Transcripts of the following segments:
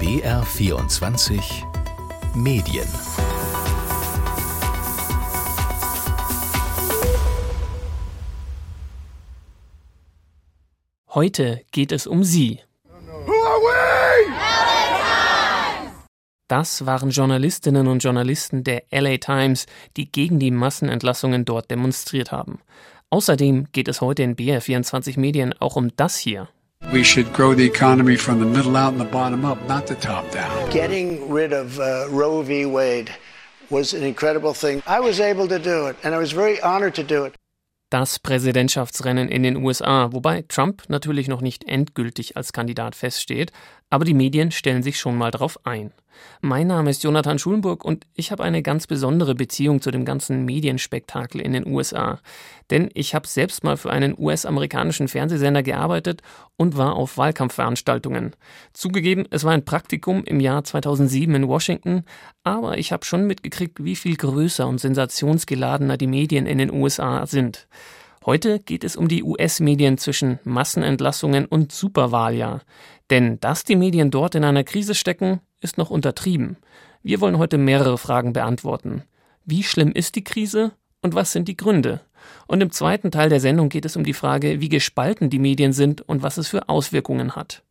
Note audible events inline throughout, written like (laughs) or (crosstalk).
BR24 Medien Heute geht es um Sie. Das waren Journalistinnen und Journalisten der LA Times, die gegen die Massenentlassungen dort demonstriert haben. Außerdem geht es heute in BR24 Medien auch um das hier. We should grow the economy from the middle out and the bottom up, not the top down. Getting rid of uh, Roe v. Wade was an incredible thing. I was able to do it, and I was very honored to do it das Präsidentschaftsrennen in den USA, wobei Trump natürlich noch nicht endgültig als Kandidat feststeht, aber die Medien stellen sich schon mal darauf ein. Mein Name ist Jonathan Schulenburg und ich habe eine ganz besondere Beziehung zu dem ganzen Medienspektakel in den USA. Denn ich habe selbst mal für einen US-amerikanischen Fernsehsender gearbeitet und war auf Wahlkampfveranstaltungen. Zugegeben, es war ein Praktikum im Jahr 2007 in Washington, aber ich habe schon mitgekriegt, wie viel größer und sensationsgeladener die Medien in den USA sind. Heute geht es um die US-Medien zwischen Massenentlassungen und Superwahljahr. Denn dass die Medien dort in einer Krise stecken, ist noch untertrieben. Wir wollen heute mehrere Fragen beantworten. Wie schlimm ist die Krise und was sind die Gründe? Und im zweiten Teil der Sendung geht es um die Frage, wie gespalten die Medien sind und was es für Auswirkungen hat.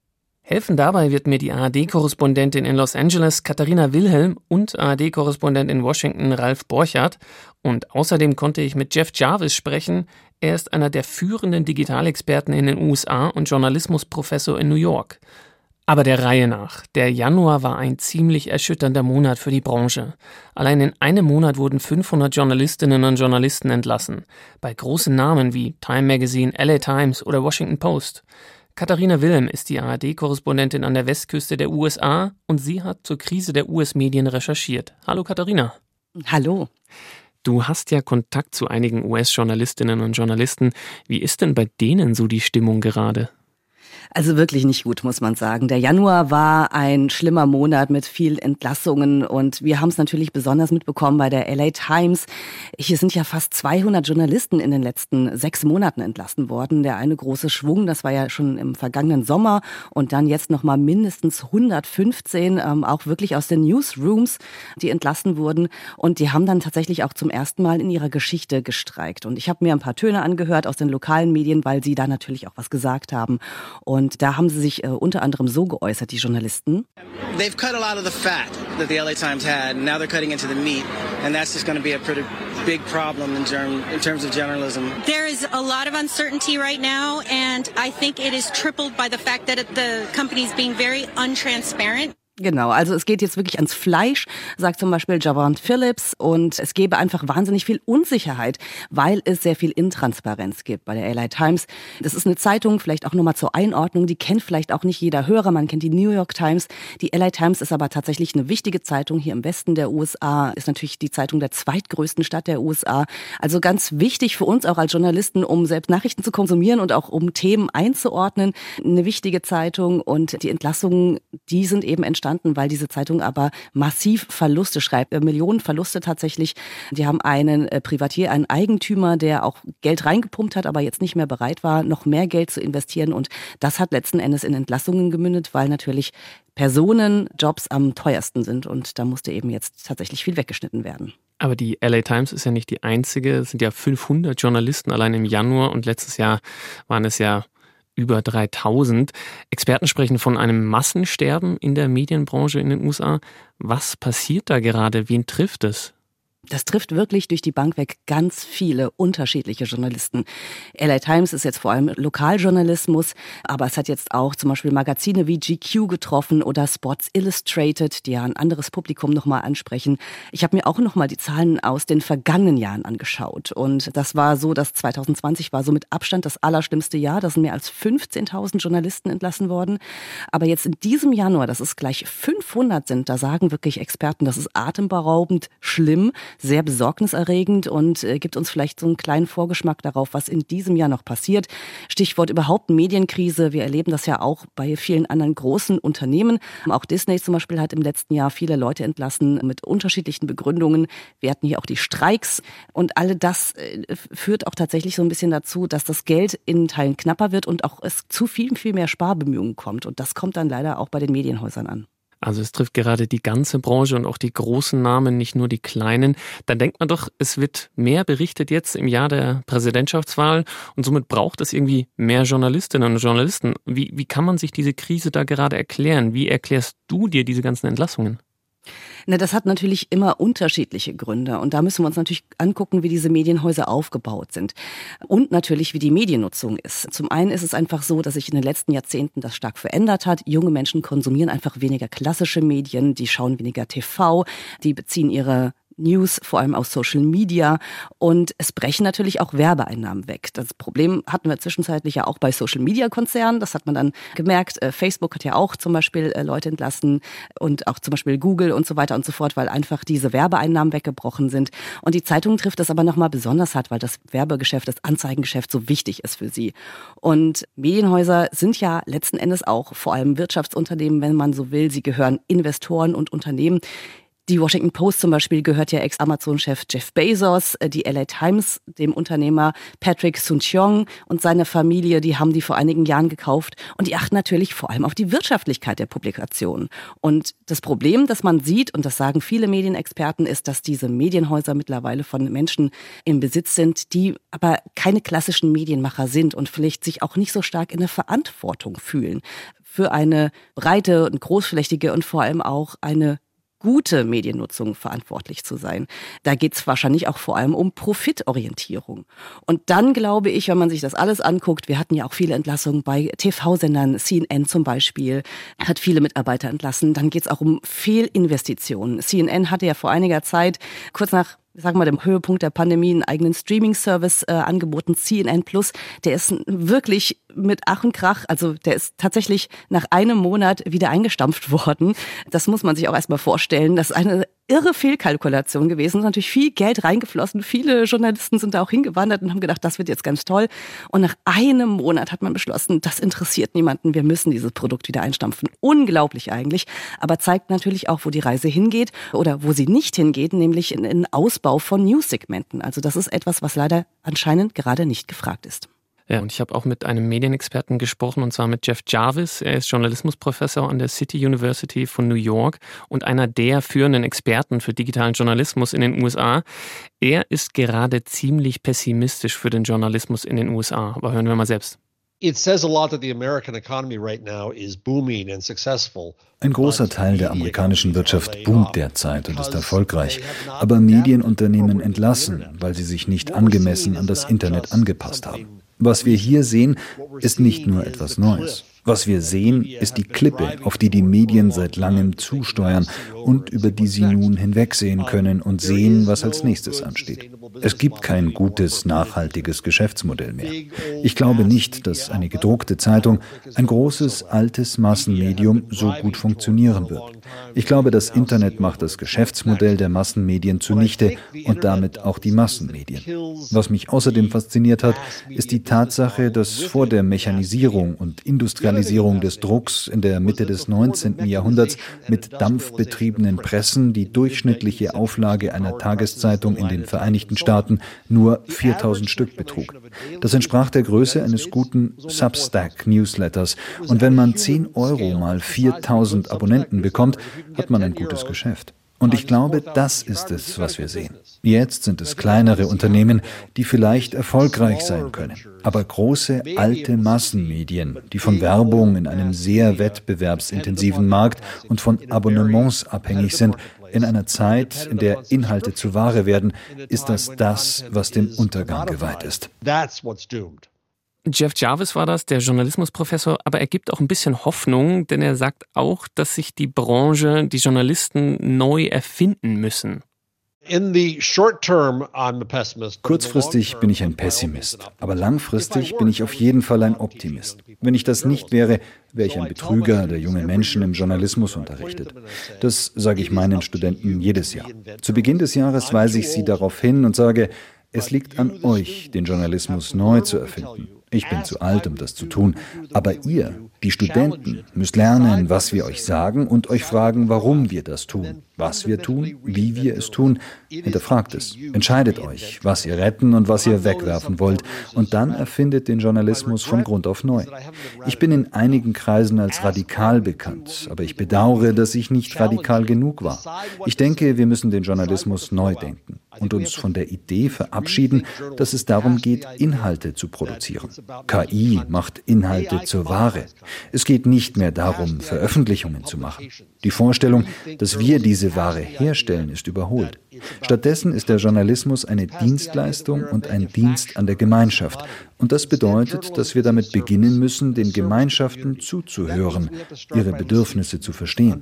Helfen dabei wird mir die ARD-Korrespondentin in Los Angeles Katharina Wilhelm und ARD-Korrespondent in Washington Ralf Borchardt. Und außerdem konnte ich mit Jeff Jarvis sprechen. Er ist einer der führenden Digitalexperten in den USA und Journalismusprofessor in New York. Aber der Reihe nach. Der Januar war ein ziemlich erschütternder Monat für die Branche. Allein in einem Monat wurden 500 Journalistinnen und Journalisten entlassen. Bei großen Namen wie Time Magazine, LA Times oder Washington Post. Katharina Wilhelm ist die ARD-Korrespondentin an der Westküste der USA und sie hat zur Krise der US-Medien recherchiert. Hallo Katharina. Hallo. Du hast ja Kontakt zu einigen US-Journalistinnen und Journalisten. Wie ist denn bei denen so die Stimmung gerade? Also wirklich nicht gut, muss man sagen. Der Januar war ein schlimmer Monat mit viel Entlassungen und wir haben es natürlich besonders mitbekommen bei der LA Times. Hier sind ja fast 200 Journalisten in den letzten sechs Monaten entlassen worden. Der eine große Schwung, das war ja schon im vergangenen Sommer und dann jetzt noch mal mindestens 115, ähm, auch wirklich aus den Newsrooms, die entlassen wurden und die haben dann tatsächlich auch zum ersten Mal in ihrer Geschichte gestreikt. Und ich habe mir ein paar Töne angehört aus den lokalen Medien, weil sie da natürlich auch was gesagt haben. Und da haben sie sich äh, unter anderem so geäußert, die Journalisten. They've cut a lot of the fat that the LA Times had, and now they're cutting into the meat, and that's just going to be a pretty big problem in, term, in terms of journalism. There is a lot of uncertainty right now, and I think it is tripled by the fact that the company is being very untransparent. Genau, also es geht jetzt wirklich ans Fleisch, sagt zum Beispiel Javant Phillips. Und es gäbe einfach wahnsinnig viel Unsicherheit, weil es sehr viel Intransparenz gibt bei der LA Times. Das ist eine Zeitung, vielleicht auch nochmal zur Einordnung, die kennt vielleicht auch nicht jeder Hörer. Man kennt die New York Times. Die LA Times ist aber tatsächlich eine wichtige Zeitung hier im Westen der USA, ist natürlich die Zeitung der zweitgrößten Stadt der USA. Also ganz wichtig für uns auch als Journalisten, um selbst Nachrichten zu konsumieren und auch um Themen einzuordnen. Eine wichtige Zeitung und die Entlassungen, die sind eben entstanden entstanden, weil diese Zeitung aber massiv Verluste schreibt, äh, Millionen Verluste tatsächlich. Die haben einen äh, Privatier, einen Eigentümer, der auch Geld reingepumpt hat, aber jetzt nicht mehr bereit war, noch mehr Geld zu investieren. Und das hat letzten Endes in Entlassungen gemündet, weil natürlich Personenjobs am teuersten sind. Und da musste eben jetzt tatsächlich viel weggeschnitten werden. Aber die LA Times ist ja nicht die einzige. Es sind ja 500 Journalisten allein im Januar und letztes Jahr waren es ja über 3000. Experten sprechen von einem Massensterben in der Medienbranche in den USA. Was passiert da gerade? Wen trifft es? Das trifft wirklich durch die Bank weg ganz viele unterschiedliche Journalisten. LA Times ist jetzt vor allem Lokaljournalismus, aber es hat jetzt auch zum Beispiel Magazine wie GQ getroffen oder Sports Illustrated, die ja ein anderes Publikum nochmal ansprechen. Ich habe mir auch nochmal die Zahlen aus den vergangenen Jahren angeschaut und das war so, dass 2020 war so mit Abstand das allerschlimmste Jahr. Da sind mehr als 15.000 Journalisten entlassen worden. Aber jetzt in diesem Januar, das ist gleich 500 sind, da sagen wirklich Experten, das ist atemberaubend schlimm sehr besorgniserregend und äh, gibt uns vielleicht so einen kleinen Vorgeschmack darauf, was in diesem Jahr noch passiert. Stichwort überhaupt Medienkrise. Wir erleben das ja auch bei vielen anderen großen Unternehmen. Auch Disney zum Beispiel hat im letzten Jahr viele Leute entlassen mit unterschiedlichen Begründungen. Wir hatten hier auch die Streiks und alle das äh, führt auch tatsächlich so ein bisschen dazu, dass das Geld in Teilen knapper wird und auch es zu viel, viel mehr Sparbemühungen kommt. Und das kommt dann leider auch bei den Medienhäusern an. Also es trifft gerade die ganze Branche und auch die großen Namen, nicht nur die kleinen. Dann denkt man doch, es wird mehr berichtet jetzt im Jahr der Präsidentschaftswahl und somit braucht es irgendwie mehr Journalistinnen und Journalisten. Wie, wie kann man sich diese Krise da gerade erklären? Wie erklärst du dir diese ganzen Entlassungen? Na, das hat natürlich immer unterschiedliche Gründe. Und da müssen wir uns natürlich angucken, wie diese Medienhäuser aufgebaut sind. Und natürlich, wie die Mediennutzung ist. Zum einen ist es einfach so, dass sich in den letzten Jahrzehnten das stark verändert hat. Junge Menschen konsumieren einfach weniger klassische Medien, die schauen weniger TV, die beziehen ihre News, vor allem aus Social Media. Und es brechen natürlich auch Werbeeinnahmen weg. Das Problem hatten wir zwischenzeitlich ja auch bei Social Media Konzernen. Das hat man dann gemerkt. Äh, Facebook hat ja auch zum Beispiel äh, Leute entlassen und auch zum Beispiel Google und so weiter und so fort, weil einfach diese Werbeeinnahmen weggebrochen sind. Und die Zeitung trifft das aber nochmal besonders hart, weil das Werbegeschäft, das Anzeigengeschäft so wichtig ist für sie. Und Medienhäuser sind ja letzten Endes auch vor allem Wirtschaftsunternehmen, wenn man so will. Sie gehören Investoren und Unternehmen, die Washington Post zum Beispiel gehört ja Ex-Amazon-Chef Jeff Bezos, äh, die LA Times, dem Unternehmer Patrick Soon-Cheong und seine Familie, die haben die vor einigen Jahren gekauft und die achten natürlich vor allem auf die Wirtschaftlichkeit der Publikation. Und das Problem, das man sieht, und das sagen viele Medienexperten, ist, dass diese Medienhäuser mittlerweile von Menschen im Besitz sind, die aber keine klassischen Medienmacher sind und vielleicht sich auch nicht so stark in der Verantwortung fühlen für eine breite und großflächige und vor allem auch eine gute Mediennutzung verantwortlich zu sein. Da geht es wahrscheinlich auch vor allem um Profitorientierung. Und dann glaube ich, wenn man sich das alles anguckt, wir hatten ja auch viele Entlassungen bei TV-Sendern, CNN zum Beispiel, hat viele Mitarbeiter entlassen. Dann geht es auch um Fehlinvestitionen. CNN hatte ja vor einiger Zeit, kurz nach sagen wir mal, dem Höhepunkt der Pandemie einen eigenen Streaming-Service äh, angeboten, CNN Plus. Der ist wirklich mit Ach und Krach, also der ist tatsächlich nach einem Monat wieder eingestampft worden. Das muss man sich auch erstmal vorstellen. Das ist eine irre Fehlkalkulation gewesen. Es ist natürlich viel Geld reingeflossen. Viele Journalisten sind da auch hingewandert und haben gedacht, das wird jetzt ganz toll. Und nach einem Monat hat man beschlossen, das interessiert niemanden. Wir müssen dieses Produkt wieder einstampfen. Unglaublich eigentlich. Aber zeigt natürlich auch, wo die Reise hingeht oder wo sie nicht hingeht, nämlich in den Ausbau von News-Segmenten. Also das ist etwas, was leider anscheinend gerade nicht gefragt ist. Ja, und ich habe auch mit einem Medienexperten gesprochen, und zwar mit Jeff Jarvis. Er ist Journalismusprofessor an der City University von New York und einer der führenden Experten für digitalen Journalismus in den USA. Er ist gerade ziemlich pessimistisch für den Journalismus in den USA. Aber hören wir mal selbst. Ein großer Teil der amerikanischen Wirtschaft boomt derzeit und ist erfolgreich. Aber Medienunternehmen entlassen, weil sie sich nicht angemessen an das Internet angepasst haben. Was wir hier sehen, ist nicht nur etwas Neues. Was wir sehen, ist die Klippe, auf die die Medien seit langem zusteuern und über die sie nun hinwegsehen können und sehen, was als nächstes ansteht. Es gibt kein gutes, nachhaltiges Geschäftsmodell mehr. Ich glaube nicht, dass eine gedruckte Zeitung, ein großes, altes Massenmedium so gut funktionieren wird. Ich glaube, das Internet macht das Geschäftsmodell der Massenmedien zunichte und damit auch die Massenmedien. Was mich außerdem fasziniert hat, ist die Tatsache, dass vor der Mechanisierung und Industrialisierung des Drucks in der Mitte des 19. Jahrhunderts mit dampfbetriebenen Pressen die durchschnittliche Auflage einer Tageszeitung in den Vereinigten Staaten nur 4000 Stück betrug. Das entsprach der Größe eines guten Substack-Newsletters. Und wenn man 10 Euro mal 4000 Abonnenten bekommt, hat man ein gutes Geschäft. Und ich glaube, das ist es, was wir sehen. Jetzt sind es kleinere Unternehmen, die vielleicht erfolgreich sein können. Aber große, alte Massenmedien, die von Werbung in einem sehr wettbewerbsintensiven Markt und von Abonnements abhängig sind, in einer Zeit, in der Inhalte zu Ware werden, ist das das, was dem Untergang geweiht ist. Jeff Jarvis war das, der Journalismusprofessor, aber er gibt auch ein bisschen Hoffnung, denn er sagt auch, dass sich die Branche, die Journalisten neu erfinden müssen. Kurzfristig bin ich ein Pessimist, aber langfristig bin ich auf jeden Fall ein Optimist. Wenn ich das nicht wäre, wäre ich ein Betrüger, der junge Menschen im Journalismus unterrichtet. Das sage ich meinen Studenten jedes Jahr. Zu Beginn des Jahres weise ich sie darauf hin und sage, es liegt an euch, den Journalismus neu zu erfinden. Ich bin zu alt, um das zu tun. Aber ihr, die Studenten, müsst lernen, was wir euch sagen und euch fragen, warum wir das tun. Was wir tun, wie wir es tun, hinterfragt es. Entscheidet euch, was ihr retten und was ihr wegwerfen wollt. Und dann erfindet den Journalismus von Grund auf neu. Ich bin in einigen Kreisen als radikal bekannt, aber ich bedauere, dass ich nicht radikal genug war. Ich denke, wir müssen den Journalismus neu denken und uns von der Idee verabschieden, dass es darum geht, Inhalte zu produzieren. KI macht Inhalte zur Ware. Es geht nicht mehr darum, Veröffentlichungen zu machen. Die Vorstellung, dass wir diese Ware herstellen, ist überholt. Stattdessen ist der Journalismus eine Dienstleistung und ein Dienst an der Gemeinschaft. Und das bedeutet, dass wir damit beginnen müssen, den Gemeinschaften zuzuhören, ihre Bedürfnisse zu verstehen.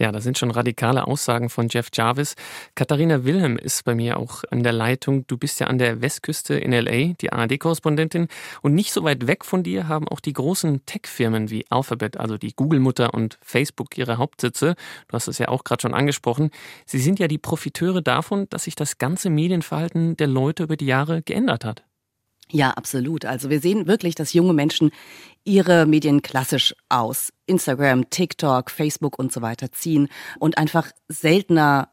Ja, das sind schon radikale Aussagen von Jeff Jarvis. Katharina Wilhelm ist bei mir auch an der Leitung. Du bist ja an der Westküste in LA, die ARD-Korrespondentin. Und nicht so weit weg von dir haben auch die großen Tech-Firmen wie Alphabet, also die Google-Mutter und Facebook ihre Hauptsitze. Du hast es ja auch gerade schon angesprochen. Sie sind ja die Profiteure davon, dass sich das ganze Medienverhalten der Leute über die Jahre geändert hat. Ja, absolut. Also wir sehen wirklich, dass junge Menschen ihre Medien klassisch aus Instagram, TikTok, Facebook und so weiter ziehen und einfach seltener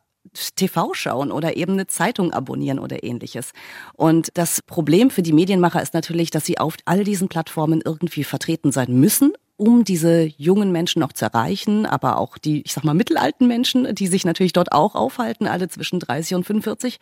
TV schauen oder eben eine Zeitung abonnieren oder ähnliches. Und das Problem für die Medienmacher ist natürlich, dass sie auf all diesen Plattformen irgendwie vertreten sein müssen um diese jungen Menschen noch zu erreichen, aber auch die, ich sag mal, mittelalten Menschen, die sich natürlich dort auch aufhalten, alle zwischen 30 und 45.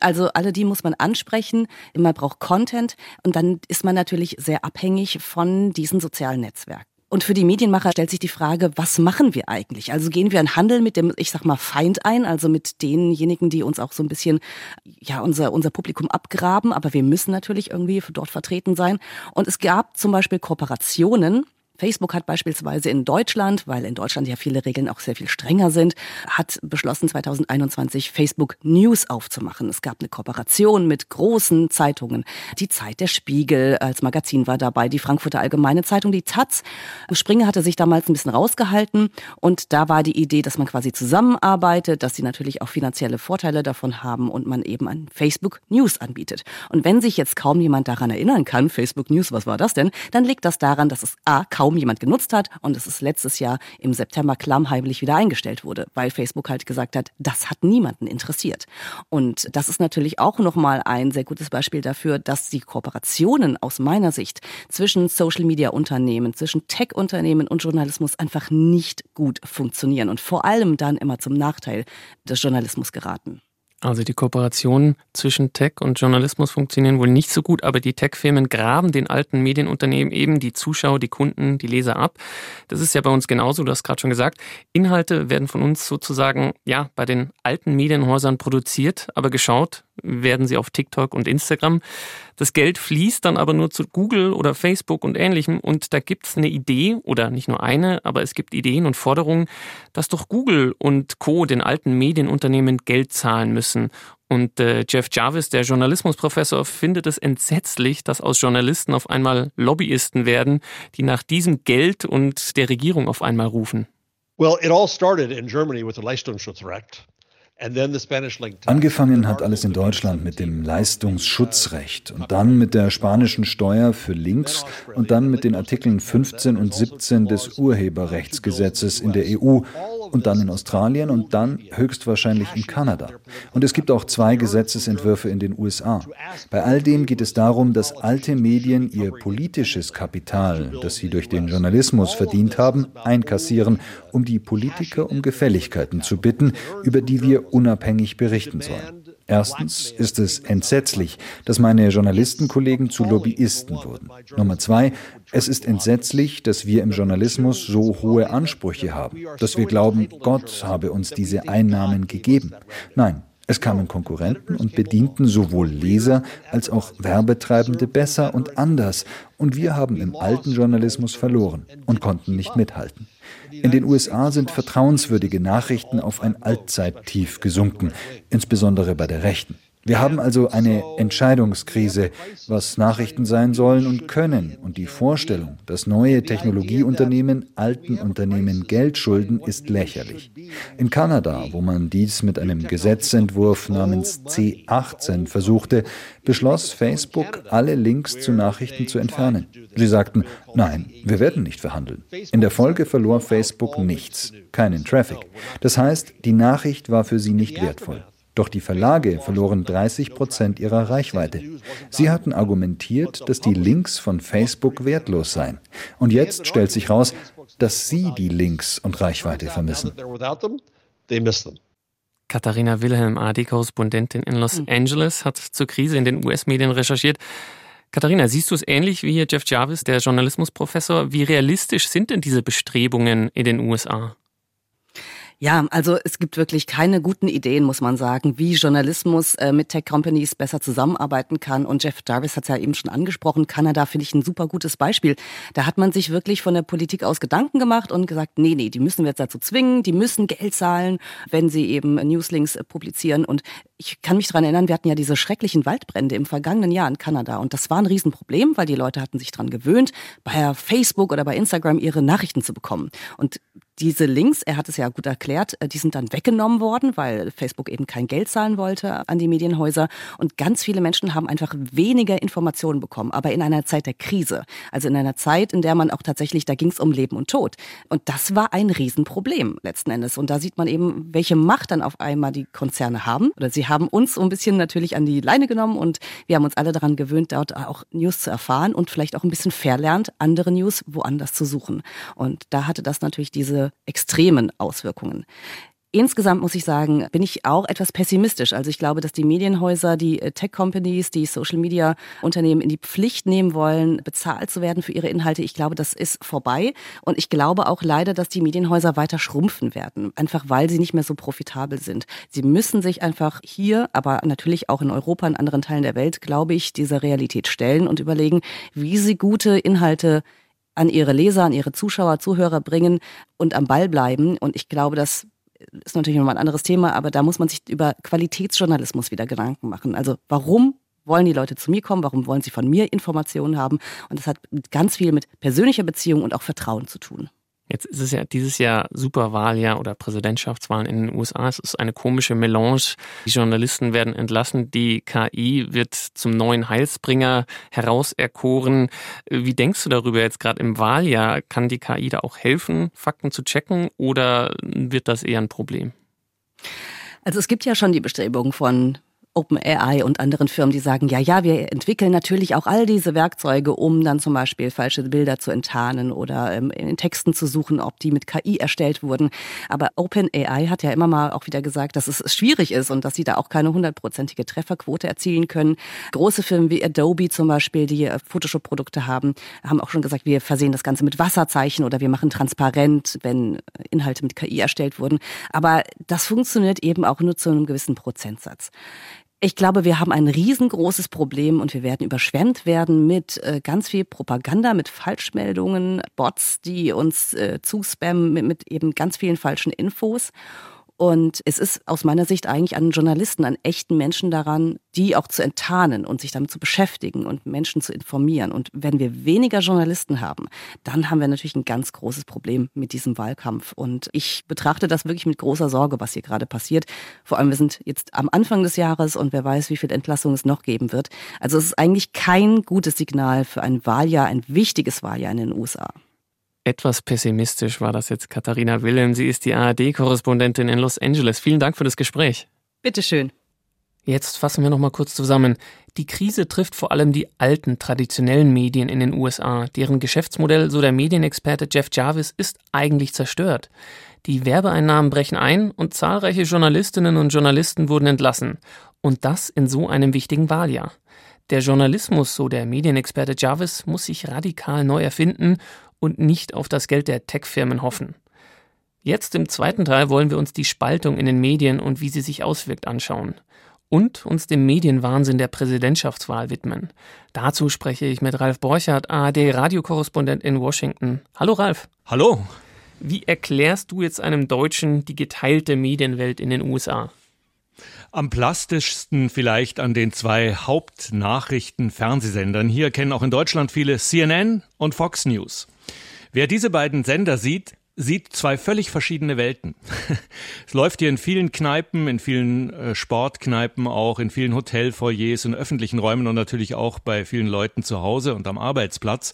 Also alle die muss man ansprechen. Man braucht Content und dann ist man natürlich sehr abhängig von diesen sozialen Netzwerken. Und für die Medienmacher stellt sich die Frage, was machen wir eigentlich? Also gehen wir einen Handel mit dem, ich sag mal, Feind ein, also mit denjenigen, die uns auch so ein bisschen, ja, unser, unser Publikum abgraben, aber wir müssen natürlich irgendwie dort vertreten sein. Und es gab zum Beispiel Kooperationen Facebook hat beispielsweise in Deutschland, weil in Deutschland ja viele Regeln auch sehr viel strenger sind, hat beschlossen 2021 Facebook News aufzumachen. Es gab eine Kooperation mit großen Zeitungen. Die Zeit, der Spiegel als Magazin war dabei, die Frankfurter Allgemeine Zeitung, die Taz. Springer hatte sich damals ein bisschen rausgehalten und da war die Idee, dass man quasi zusammenarbeitet, dass sie natürlich auch finanzielle Vorteile davon haben und man eben an Facebook News anbietet. Und wenn sich jetzt kaum jemand daran erinnern kann, Facebook News, was war das denn, dann liegt das daran, dass es A, kaum kaum jemand genutzt hat und es ist letztes Jahr im September klammheimlich wieder eingestellt wurde, weil Facebook halt gesagt hat, das hat niemanden interessiert. Und das ist natürlich auch nochmal ein sehr gutes Beispiel dafür, dass die Kooperationen aus meiner Sicht zwischen Social Media Unternehmen, zwischen Tech Unternehmen und Journalismus einfach nicht gut funktionieren und vor allem dann immer zum Nachteil des Journalismus geraten. Also die Kooperationen zwischen Tech und Journalismus funktionieren wohl nicht so gut, aber die Tech-Firmen graben den alten Medienunternehmen eben die Zuschauer, die Kunden, die Leser ab. Das ist ja bei uns genauso, du hast gerade schon gesagt. Inhalte werden von uns sozusagen ja bei den alten Medienhäusern produziert, aber geschaut werden sie auf TikTok und Instagram. Das Geld fließt dann aber nur zu Google oder Facebook und ähnlichem und da gibt es eine Idee oder nicht nur eine, aber es gibt Ideen und Forderungen, dass doch Google und Co. den alten Medienunternehmen Geld zahlen müssen. Und äh, Jeff Jarvis, der Journalismusprofessor, findet es entsetzlich, dass aus Journalisten auf einmal Lobbyisten werden, die nach diesem Geld und der Regierung auf einmal rufen. Well, it all started in Germany with the Leistungsschutzrecht. Angefangen hat alles in Deutschland mit dem Leistungsschutzrecht und dann mit der spanischen Steuer für Links und dann mit den Artikeln 15 und 17 des Urheberrechtsgesetzes in der EU und dann in Australien und dann höchstwahrscheinlich in Kanada. Und es gibt auch zwei Gesetzesentwürfe in den USA. Bei all dem geht es darum, dass alte Medien ihr politisches Kapital, das sie durch den Journalismus verdient haben, einkassieren, um die Politiker um Gefälligkeiten zu bitten, über die wir unabhängig berichten sollen. Erstens ist es entsetzlich, dass meine Journalistenkollegen zu Lobbyisten wurden. Nummer zwei, es ist entsetzlich, dass wir im Journalismus so hohe Ansprüche haben, dass wir glauben, Gott habe uns diese Einnahmen gegeben. Nein, es kamen Konkurrenten und bedienten sowohl Leser als auch Werbetreibende besser und anders, und wir haben im alten Journalismus verloren und konnten nicht mithalten. In den USA sind vertrauenswürdige Nachrichten auf ein Allzeittief gesunken, insbesondere bei der Rechten. Wir haben also eine Entscheidungskrise, was Nachrichten sein sollen und können. Und die Vorstellung, dass neue Technologieunternehmen alten Unternehmen Geld schulden, ist lächerlich. In Kanada, wo man dies mit einem Gesetzentwurf namens C18 versuchte, beschloss Facebook, alle Links zu Nachrichten zu entfernen. Sie sagten, nein, wir werden nicht verhandeln. In der Folge verlor Facebook nichts, keinen Traffic. Das heißt, die Nachricht war für sie nicht wertvoll. Doch die Verlage verloren 30 Prozent ihrer Reichweite. Sie hatten argumentiert, dass die Links von Facebook wertlos seien. Und jetzt stellt sich heraus, dass sie die Links und Reichweite vermissen. Katharina Wilhelm, AD-Korrespondentin in Los hm. Angeles, hat zur Krise in den US-Medien recherchiert. Katharina, siehst du es ähnlich wie Jeff Jarvis, der Journalismusprofessor? Wie realistisch sind denn diese Bestrebungen in den USA? Ja, also es gibt wirklich keine guten Ideen, muss man sagen, wie Journalismus äh, mit Tech-Companies besser zusammenarbeiten kann. Und Jeff Jarvis hat es ja eben schon angesprochen. Kanada finde ich ein super gutes Beispiel. Da hat man sich wirklich von der Politik aus Gedanken gemacht und gesagt, nee, nee, die müssen wir jetzt dazu zwingen, die müssen Geld zahlen, wenn sie eben Newslinks äh, publizieren. Und ich kann mich daran erinnern, wir hatten ja diese schrecklichen Waldbrände im vergangenen Jahr in Kanada. Und das war ein Riesenproblem, weil die Leute hatten sich daran gewöhnt, bei Facebook oder bei Instagram ihre Nachrichten zu bekommen. Und diese Links, er hat es ja gut erklärt, äh, die sind dann weggenommen worden, weil Facebook eben kein Geld zahlen wollte an die Medienhäuser. Und ganz viele Menschen haben einfach weniger Informationen bekommen, aber in einer Zeit der Krise. Also in einer Zeit, in der man auch tatsächlich, da ging es um Leben und Tod. Und das war ein Riesenproblem letzten Endes. Und da sieht man eben, welche Macht dann auf einmal die Konzerne haben. Oder sie haben uns so ein bisschen natürlich an die Leine genommen und wir haben uns alle daran gewöhnt, dort auch News zu erfahren und vielleicht auch ein bisschen verlernt, andere News woanders zu suchen. Und da hatte das natürlich diese extremen Auswirkungen. Insgesamt muss ich sagen, bin ich auch etwas pessimistisch. Also ich glaube, dass die Medienhäuser, die äh, Tech-Companies, die Social-Media-Unternehmen in die Pflicht nehmen wollen, bezahlt zu werden für ihre Inhalte. Ich glaube, das ist vorbei. Und ich glaube auch leider, dass die Medienhäuser weiter schrumpfen werden, einfach weil sie nicht mehr so profitabel sind. Sie müssen sich einfach hier, aber natürlich auch in Europa, in anderen Teilen der Welt, glaube ich, dieser Realität stellen und überlegen, wie sie gute Inhalte an ihre Leser, an ihre Zuschauer, Zuhörer bringen und am Ball bleiben. Und ich glaube, das ist natürlich nochmal ein anderes Thema, aber da muss man sich über Qualitätsjournalismus wieder Gedanken machen. Also warum wollen die Leute zu mir kommen? Warum wollen sie von mir Informationen haben? Und das hat ganz viel mit persönlicher Beziehung und auch Vertrauen zu tun. Jetzt ist es ja dieses Jahr Superwahljahr oder Präsidentschaftswahlen in den USA. Es ist eine komische Melange. Die Journalisten werden entlassen. Die KI wird zum neuen Heilsbringer herauserkoren. Wie denkst du darüber jetzt gerade im Wahljahr? Kann die KI da auch helfen, Fakten zu checken oder wird das eher ein Problem? Also es gibt ja schon die Bestrebungen von OpenAI und anderen Firmen, die sagen, ja, ja, wir entwickeln natürlich auch all diese Werkzeuge, um dann zum Beispiel falsche Bilder zu enttarnen oder ähm, in Texten zu suchen, ob die mit KI erstellt wurden. Aber OpenAI hat ja immer mal auch wieder gesagt, dass es schwierig ist und dass sie da auch keine hundertprozentige Trefferquote erzielen können. Große Firmen wie Adobe zum Beispiel, die äh, Photoshop-Produkte haben, haben auch schon gesagt, wir versehen das Ganze mit Wasserzeichen oder wir machen transparent, wenn Inhalte mit KI erstellt wurden. Aber das funktioniert eben auch nur zu einem gewissen Prozentsatz. Ich glaube, wir haben ein riesengroßes Problem und wir werden überschwemmt werden mit äh, ganz viel Propaganda, mit Falschmeldungen, Bots, die uns äh, zuspammen mit, mit eben ganz vielen falschen Infos. Und es ist aus meiner Sicht eigentlich an Journalisten, an echten Menschen daran, die auch zu enttarnen und sich damit zu beschäftigen und Menschen zu informieren. Und wenn wir weniger Journalisten haben, dann haben wir natürlich ein ganz großes Problem mit diesem Wahlkampf. Und ich betrachte das wirklich mit großer Sorge, was hier gerade passiert. Vor allem, wir sind jetzt am Anfang des Jahres und wer weiß, wie viel Entlassung es noch geben wird. Also es ist eigentlich kein gutes Signal für ein Wahljahr, ein wichtiges Wahljahr in den USA. Etwas pessimistisch war das jetzt Katharina Wilhelm. Sie ist die ARD-Korrespondentin in Los Angeles. Vielen Dank für das Gespräch. Bitteschön. Jetzt fassen wir nochmal kurz zusammen. Die Krise trifft vor allem die alten, traditionellen Medien in den USA. Deren Geschäftsmodell, so der Medienexperte Jeff Jarvis, ist eigentlich zerstört. Die Werbeeinnahmen brechen ein und zahlreiche Journalistinnen und Journalisten wurden entlassen. Und das in so einem wichtigen Wahljahr. Der Journalismus, so der Medienexperte Jarvis, muss sich radikal neu erfinden und nicht auf das Geld der Tech-Firmen hoffen. Jetzt im zweiten Teil wollen wir uns die Spaltung in den Medien und wie sie sich auswirkt anschauen. Und uns dem Medienwahnsinn der Präsidentschaftswahl widmen. Dazu spreche ich mit Ralf Borchardt, ARD-Radiokorrespondent in Washington. Hallo Ralf. Hallo. Wie erklärst du jetzt einem Deutschen die geteilte Medienwelt in den USA? Am plastischsten vielleicht an den zwei Hauptnachrichten-Fernsehsendern. Hier kennen auch in Deutschland viele CNN und Fox News. Wer diese beiden Sender sieht, sieht zwei völlig verschiedene Welten. (laughs) es läuft hier in vielen Kneipen, in vielen äh, Sportkneipen auch, in vielen Hotelfoyers, in öffentlichen Räumen und natürlich auch bei vielen Leuten zu Hause und am Arbeitsplatz.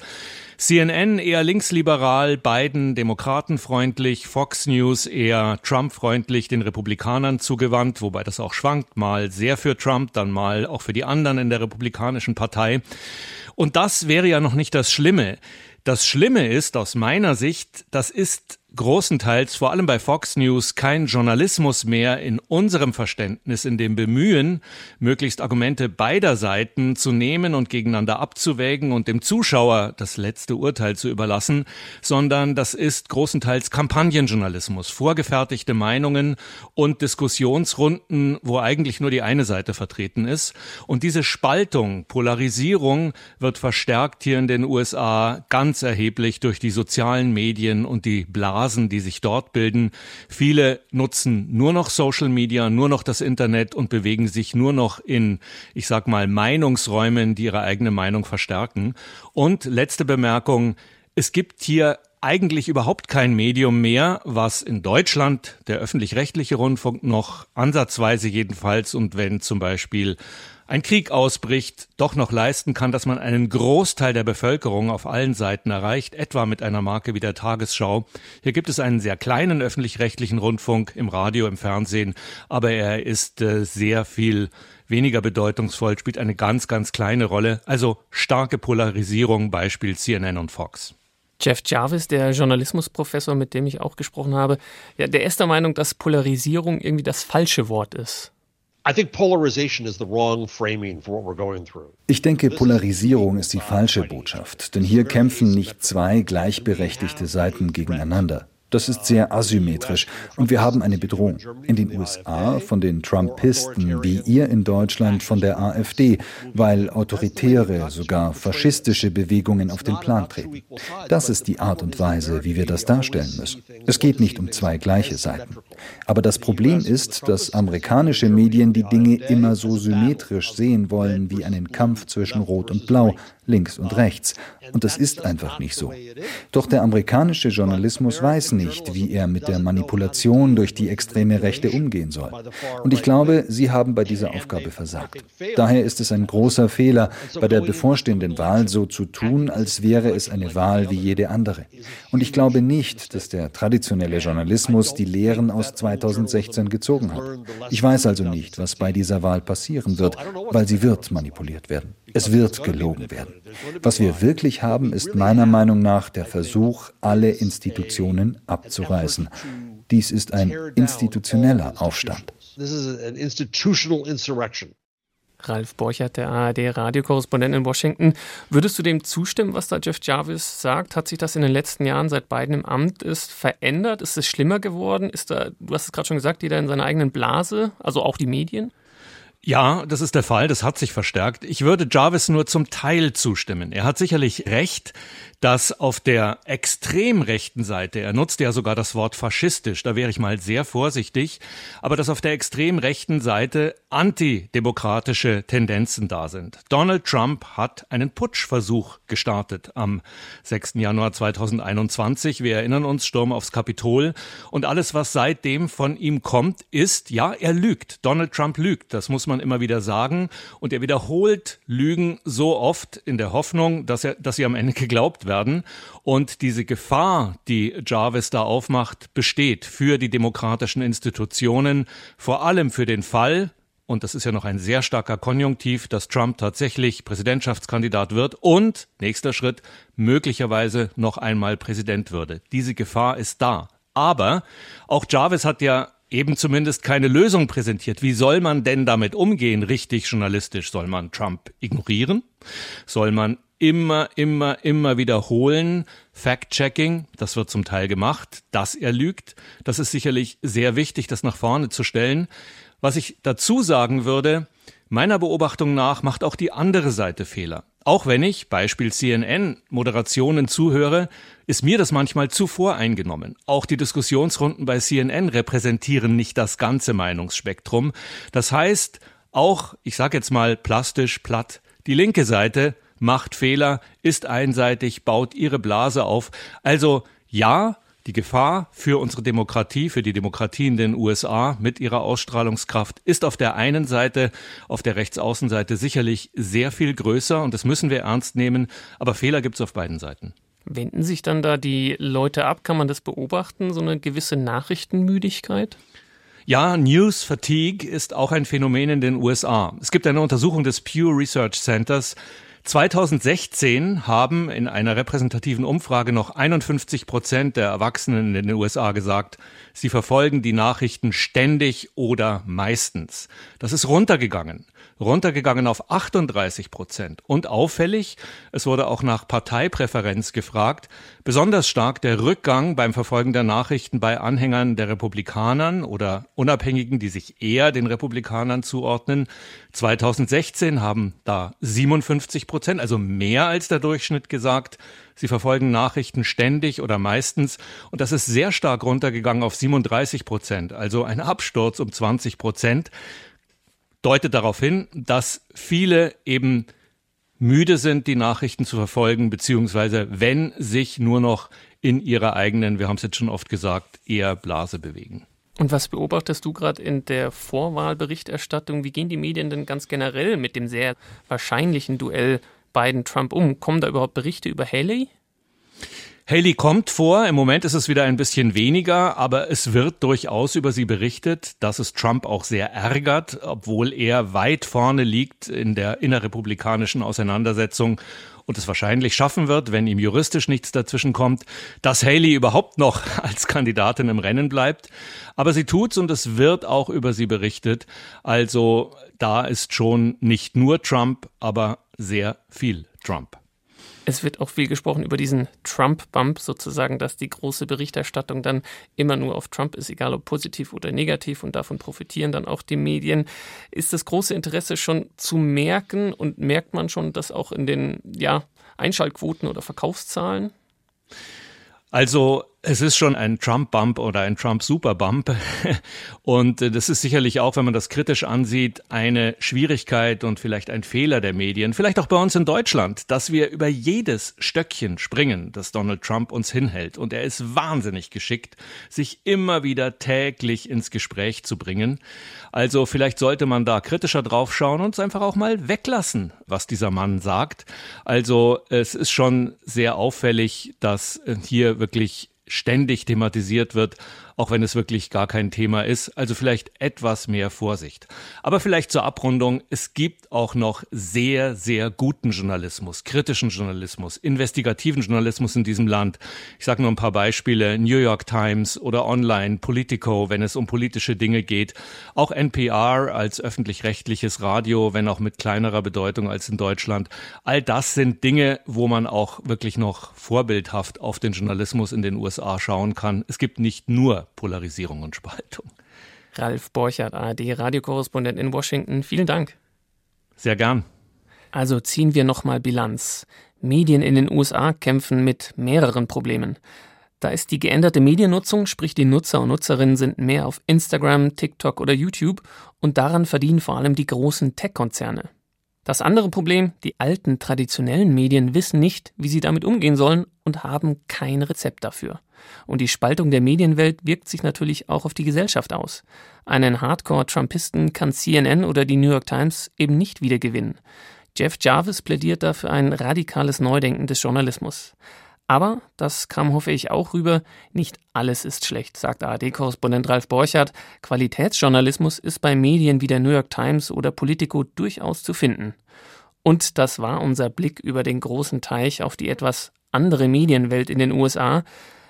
CNN eher linksliberal, Biden demokratenfreundlich, Fox News eher Trump-freundlich, den Republikanern zugewandt, wobei das auch schwankt, mal sehr für Trump, dann mal auch für die anderen in der Republikanischen Partei. Und das wäre ja noch nicht das Schlimme. Das Schlimme ist aus meiner Sicht, das ist großenteils, vor allem bei Fox News, kein Journalismus mehr in unserem Verständnis, in dem Bemühen, möglichst Argumente beider Seiten zu nehmen und gegeneinander abzuwägen und dem Zuschauer das letzte Urteil zu überlassen, sondern das ist großenteils Kampagnenjournalismus, vorgefertigte Meinungen und Diskussionsrunden, wo eigentlich nur die eine Seite vertreten ist. Und diese Spaltung, Polarisierung wird verstärkt hier in den USA ganz erheblich durch die sozialen Medien und die Blasen Blasen, die sich dort bilden. Viele nutzen nur noch Social Media, nur noch das Internet und bewegen sich nur noch in, ich sag mal, Meinungsräumen, die ihre eigene Meinung verstärken. Und letzte Bemerkung. Es gibt hier eigentlich überhaupt kein Medium mehr, was in Deutschland der öffentlich-rechtliche Rundfunk noch ansatzweise jedenfalls und wenn zum Beispiel ein Krieg ausbricht, doch noch leisten kann, dass man einen Großteil der Bevölkerung auf allen Seiten erreicht, etwa mit einer Marke wie der Tagesschau. Hier gibt es einen sehr kleinen öffentlich-rechtlichen Rundfunk im Radio, im Fernsehen, aber er ist äh, sehr viel weniger bedeutungsvoll, spielt eine ganz, ganz kleine Rolle. Also starke Polarisierung, Beispiel CNN und Fox. Jeff Jarvis, der Journalismusprofessor, mit dem ich auch gesprochen habe, ja, der ist der Meinung, dass Polarisierung irgendwie das falsche Wort ist. Ich denke, Polarisierung ist die falsche Botschaft, denn hier kämpfen nicht zwei gleichberechtigte Seiten gegeneinander. Das ist sehr asymmetrisch und wir haben eine Bedrohung. In den USA von den Trumpisten, wie ihr in Deutschland von der AfD, weil autoritäre, sogar faschistische Bewegungen auf den Plan treten. Das ist die Art und Weise, wie wir das darstellen müssen. Es geht nicht um zwei gleiche Seiten. Aber das Problem ist, dass amerikanische Medien die Dinge immer so symmetrisch sehen wollen wie einen Kampf zwischen Rot und Blau, links und rechts. Und das ist einfach nicht so. Doch der amerikanische Journalismus weiß nicht, wie er mit der Manipulation durch die extreme Rechte umgehen soll. Und ich glaube, Sie haben bei dieser Aufgabe versagt. Daher ist es ein großer Fehler, bei der bevorstehenden Wahl so zu tun, als wäre es eine Wahl wie jede andere. Und ich glaube nicht, dass der traditionelle Journalismus die Lehren aus 2016 gezogen hat. Ich weiß also nicht, was bei dieser Wahl passieren wird, weil sie wird manipuliert werden. Es wird gelogen werden. Was wir wirklich haben, ist meiner Meinung nach der Versuch, alle Institutionen abzureißen. Dies ist ein institutioneller Aufstand. Ralf Borchert, der ARD-Radiokorrespondent in Washington. Würdest du dem zustimmen, was da Jeff Jarvis sagt? Hat sich das in den letzten Jahren, seit Biden im Amt ist, verändert? Ist es schlimmer geworden? Ist da, du hast es gerade schon gesagt, jeder in seiner eigenen Blase, also auch die Medien? Ja, das ist der Fall, das hat sich verstärkt. Ich würde Jarvis nur zum Teil zustimmen. Er hat sicherlich recht, dass auf der extrem rechten Seite, er nutzt ja sogar das Wort faschistisch, da wäre ich mal sehr vorsichtig, aber dass auf der extrem rechten Seite antidemokratische Tendenzen da sind. Donald Trump hat einen Putschversuch gestartet am 6. Januar 2021. Wir erinnern uns, Sturm aufs Kapitol. Und alles, was seitdem von ihm kommt, ist, ja, er lügt. Donald Trump lügt. Das muss man immer wieder sagen. Und er wiederholt Lügen so oft in der Hoffnung, dass er, dass sie am Ende geglaubt werden. Und diese Gefahr, die Jarvis da aufmacht, besteht für die demokratischen Institutionen, vor allem für den Fall, und das ist ja noch ein sehr starker Konjunktiv, dass Trump tatsächlich Präsidentschaftskandidat wird und, nächster Schritt, möglicherweise noch einmal Präsident würde. Diese Gefahr ist da. Aber auch Jarvis hat ja eben zumindest keine Lösung präsentiert. Wie soll man denn damit umgehen, richtig journalistisch? Soll man Trump ignorieren? Soll man immer, immer, immer wiederholen. Fact-Checking, das wird zum Teil gemacht, dass er lügt. Das ist sicherlich sehr wichtig, das nach vorne zu stellen. Was ich dazu sagen würde, meiner Beobachtung nach macht auch die andere Seite Fehler. Auch wenn ich, Beispiel CNN, Moderationen zuhöre, ist mir das manchmal zu voreingenommen. Auch die Diskussionsrunden bei CNN repräsentieren nicht das ganze Meinungsspektrum. Das heißt, auch, ich sage jetzt mal plastisch, platt, die linke Seite macht Fehler, ist einseitig, baut ihre Blase auf. Also ja, die Gefahr für unsere Demokratie, für die Demokratie in den USA mit ihrer Ausstrahlungskraft ist auf der einen Seite, auf der Rechtsaußenseite sicherlich sehr viel größer und das müssen wir ernst nehmen, aber Fehler gibt es auf beiden Seiten. Wenden sich dann da die Leute ab? Kann man das beobachten, so eine gewisse Nachrichtenmüdigkeit? Ja, News Fatigue ist auch ein Phänomen in den USA. Es gibt eine Untersuchung des Pew Research Centers, 2016 haben in einer repräsentativen Umfrage noch 51 Prozent der Erwachsenen in den USA gesagt, sie verfolgen die Nachrichten ständig oder meistens. Das ist runtergegangen runtergegangen auf 38 Prozent. Und auffällig, es wurde auch nach Parteipräferenz gefragt, besonders stark der Rückgang beim Verfolgen der Nachrichten bei Anhängern der Republikanern oder Unabhängigen, die sich eher den Republikanern zuordnen. 2016 haben da 57 Prozent, also mehr als der Durchschnitt gesagt, Sie verfolgen Nachrichten ständig oder meistens. Und das ist sehr stark runtergegangen auf 37 Prozent, also ein Absturz um 20 Prozent deutet darauf hin, dass viele eben müde sind, die Nachrichten zu verfolgen, beziehungsweise wenn sich nur noch in ihrer eigenen, wir haben es jetzt schon oft gesagt, eher Blase bewegen. Und was beobachtest du gerade in der Vorwahlberichterstattung? Wie gehen die Medien denn ganz generell mit dem sehr wahrscheinlichen Duell Biden-Trump um? Kommen da überhaupt Berichte über Haley? Haley kommt vor, im Moment ist es wieder ein bisschen weniger, aber es wird durchaus über sie berichtet, dass es Trump auch sehr ärgert, obwohl er weit vorne liegt in der innerrepublikanischen Auseinandersetzung und es wahrscheinlich schaffen wird, wenn ihm juristisch nichts dazwischen kommt, dass Haley überhaupt noch (laughs) als Kandidatin im Rennen bleibt. Aber sie tut's und es wird auch über sie berichtet. Also da ist schon nicht nur Trump, aber sehr viel Trump. Es wird auch viel gesprochen über diesen Trump-Bump sozusagen, dass die große Berichterstattung dann immer nur auf Trump ist, egal ob positiv oder negativ und davon profitieren dann auch die Medien. Ist das große Interesse schon zu merken und merkt man schon das auch in den ja, Einschaltquoten oder Verkaufszahlen? Also es ist schon ein Trump-Bump oder ein Trump-Super-Bump. (laughs) Und äh, das ist sicherlich auch, wenn man das kritisch ansieht, eine Schwierigkeit und vielleicht ein Fehler der Medien, vielleicht auch bei uns in Deutschland, dass wir über jedes Stöckchen springen, das Donald Trump uns hinhält. Und er ist wahnsinnig geschickt, sich immer wieder täglich ins Gespräch zu bringen. Also vielleicht sollte man da kritischer draufschauen und es einfach auch mal weglassen, was dieser Mann sagt. Also es ist schon sehr auffällig, dass äh, hier wirklich ständig thematisiert wird, auch wenn es wirklich gar kein Thema ist. Also vielleicht etwas mehr Vorsicht. Aber vielleicht zur Abrundung, es gibt auch noch sehr, sehr guten Journalismus, kritischen Journalismus, investigativen Journalismus in diesem Land. Ich sage nur ein paar Beispiele, New York Times oder Online, Politico, wenn es um politische Dinge geht. Auch NPR als öffentlich-rechtliches Radio, wenn auch mit kleinerer Bedeutung als in Deutschland. All das sind Dinge, wo man auch wirklich noch vorbildhaft auf den Journalismus in den USA schauen kann. Es gibt nicht nur Polarisierung und Spaltung. Ralf Borchert, ARD-Radiokorrespondent in Washington, vielen Dank. Sehr gern. Also ziehen wir nochmal Bilanz. Medien in den USA kämpfen mit mehreren Problemen. Da ist die geänderte Mediennutzung, sprich die Nutzer und Nutzerinnen sind mehr auf Instagram, TikTok oder YouTube und daran verdienen vor allem die großen Tech-Konzerne. Das andere Problem, die alten traditionellen Medien wissen nicht, wie sie damit umgehen sollen und haben kein Rezept dafür. Und die Spaltung der Medienwelt wirkt sich natürlich auch auf die Gesellschaft aus. Einen Hardcore-Trumpisten kann CNN oder die New York Times eben nicht wieder gewinnen. Jeff Jarvis plädiert dafür ein radikales Neudenken des Journalismus. Aber, das kam hoffe ich auch rüber, nicht alles ist schlecht, sagt ARD-Korrespondent Ralf Borchardt. Qualitätsjournalismus ist bei Medien wie der New York Times oder Politico durchaus zu finden. Und das war unser Blick über den großen Teich auf die etwas andere Medienwelt in den USA.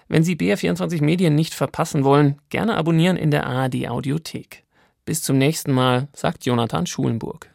Wenn Sie BR24 Medien nicht verpassen wollen, gerne abonnieren in der ARD Audiothek. Bis zum nächsten Mal, sagt Jonathan Schulenburg.